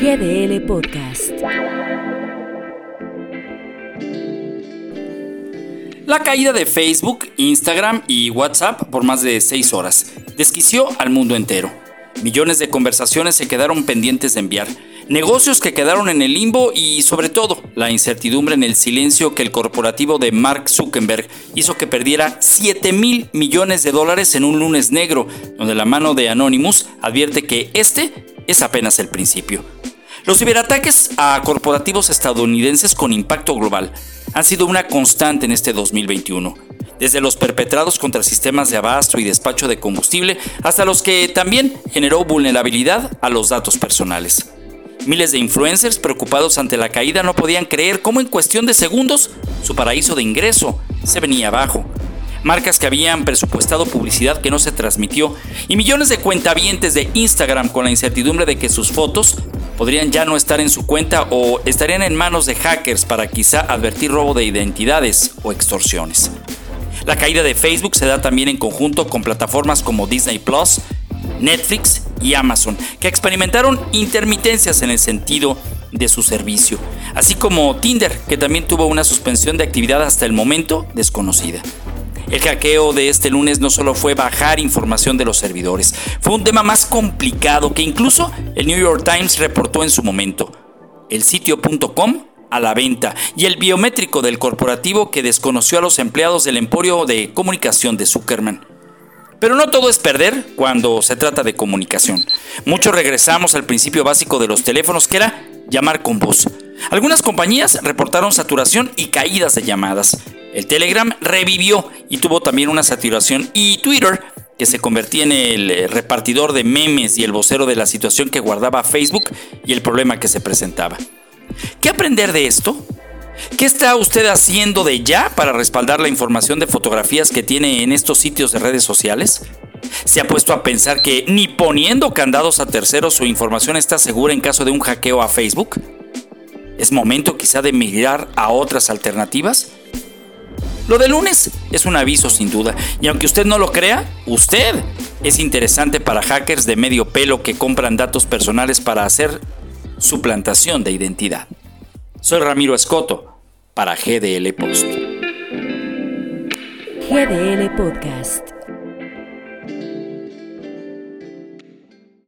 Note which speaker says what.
Speaker 1: GDL Podcast.
Speaker 2: La caída de Facebook, Instagram y WhatsApp por más de seis horas desquició al mundo entero. Millones de conversaciones se quedaron pendientes de enviar, negocios que quedaron en el limbo y sobre todo la incertidumbre en el silencio que el corporativo de Mark Zuckerberg hizo que perdiera 7 mil millones de dólares en un lunes negro, donde la mano de Anonymous advierte que este es apenas el principio. Los ciberataques a corporativos estadounidenses con impacto global han sido una constante en este 2021, desde los perpetrados contra sistemas de abasto y despacho de combustible hasta los que también generó vulnerabilidad a los datos personales. Miles de influencers preocupados ante la caída no podían creer cómo en cuestión de segundos su paraíso de ingreso se venía abajo. Marcas que habían presupuestado publicidad que no se transmitió y millones de cuentavientes de Instagram con la incertidumbre de que sus fotos podrían ya no estar en su cuenta o estarían en manos de hackers para quizá advertir robo de identidades o extorsiones. La caída de Facebook se da también en conjunto con plataformas como Disney Plus, Netflix y Amazon, que experimentaron intermitencias en el sentido de su servicio, así como Tinder, que también tuvo una suspensión de actividad hasta el momento desconocida. El hackeo de este lunes no solo fue bajar información de los servidores, fue un tema más complicado que incluso el New York Times reportó en su momento. El sitio.com a la venta y el biométrico del corporativo que desconoció a los empleados del emporio de comunicación de Zuckerman. Pero no todo es perder cuando se trata de comunicación. Muchos regresamos al principio básico de los teléfonos que era llamar con voz. Algunas compañías reportaron saturación y caídas de llamadas. El Telegram revivió y tuvo también una saturación y Twitter, que se convertía en el eh, repartidor de memes y el vocero de la situación que guardaba Facebook y el problema que se presentaba. ¿Qué aprender de esto? ¿Qué está usted haciendo de ya para respaldar la información de fotografías que tiene en estos sitios de redes sociales? ¿Se ha puesto a pensar que ni poniendo candados a terceros su información está segura en caso de un hackeo a Facebook? ¿Es momento quizá de migrar a otras alternativas? Lo de lunes es un aviso sin duda, y aunque usted no lo crea, usted es interesante para hackers de medio pelo que compran datos personales para hacer suplantación de identidad. Soy Ramiro Escoto para GDL Post.
Speaker 1: GDL Podcast.